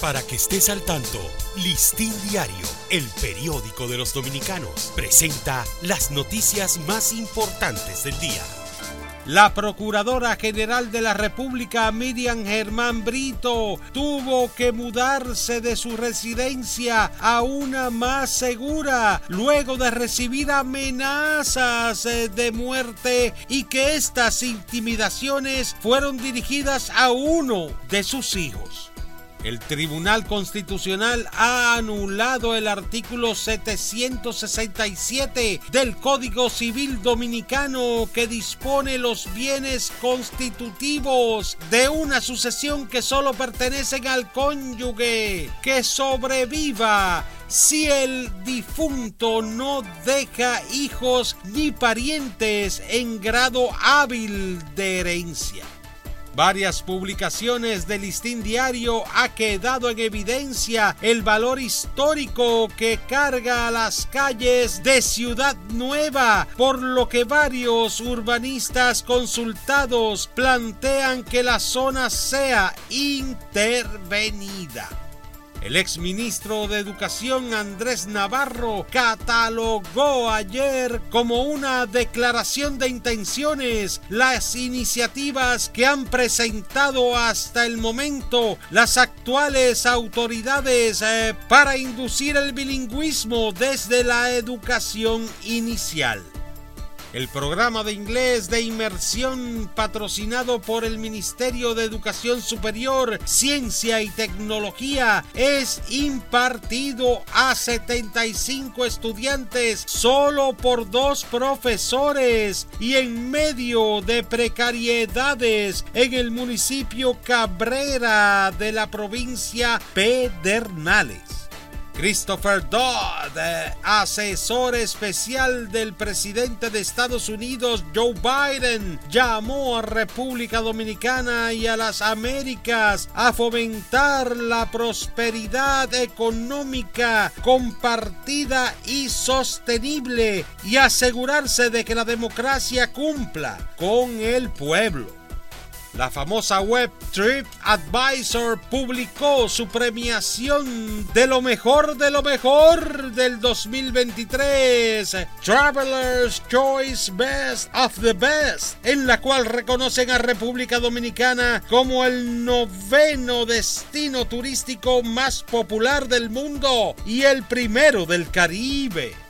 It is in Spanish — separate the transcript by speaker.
Speaker 1: Para que estés al tanto, Listín Diario, el periódico de los dominicanos, presenta las noticias más importantes del día.
Speaker 2: La Procuradora General de la República, Miriam Germán Brito, tuvo que mudarse de su residencia a una más segura luego de recibir amenazas eh, de muerte y que estas intimidaciones fueron dirigidas a uno de sus hijos. El Tribunal Constitucional ha anulado el artículo 767 del Código Civil Dominicano que dispone los bienes constitutivos de una sucesión que solo pertenecen al cónyuge que sobreviva si el difunto no deja hijos ni parientes en grado hábil de herencia. Varias publicaciones del Listín Diario ha quedado en evidencia el valor histórico que carga a las calles de Ciudad Nueva, por lo que varios urbanistas consultados plantean que la zona sea intervenida. El exministro de Educación Andrés Navarro catalogó ayer como una declaración de intenciones las iniciativas que han presentado hasta el momento las actuales autoridades eh, para inducir el bilingüismo desde la educación inicial. El programa de inglés de inmersión patrocinado por el Ministerio de Educación Superior, Ciencia y Tecnología es impartido a 75 estudiantes solo por dos profesores y en medio de precariedades en el municipio Cabrera de la provincia Pedernales. Christopher Dodd, eh, asesor especial del presidente de Estados Unidos Joe Biden, llamó a República Dominicana y a las Américas a fomentar la prosperidad económica compartida y sostenible y asegurarse de que la democracia cumpla con el pueblo. La famosa web TripAdvisor publicó su premiación de lo mejor de lo mejor del 2023, Traveler's Choice Best of the Best, en la cual reconocen a República Dominicana como el noveno destino turístico más popular del mundo y el primero del Caribe.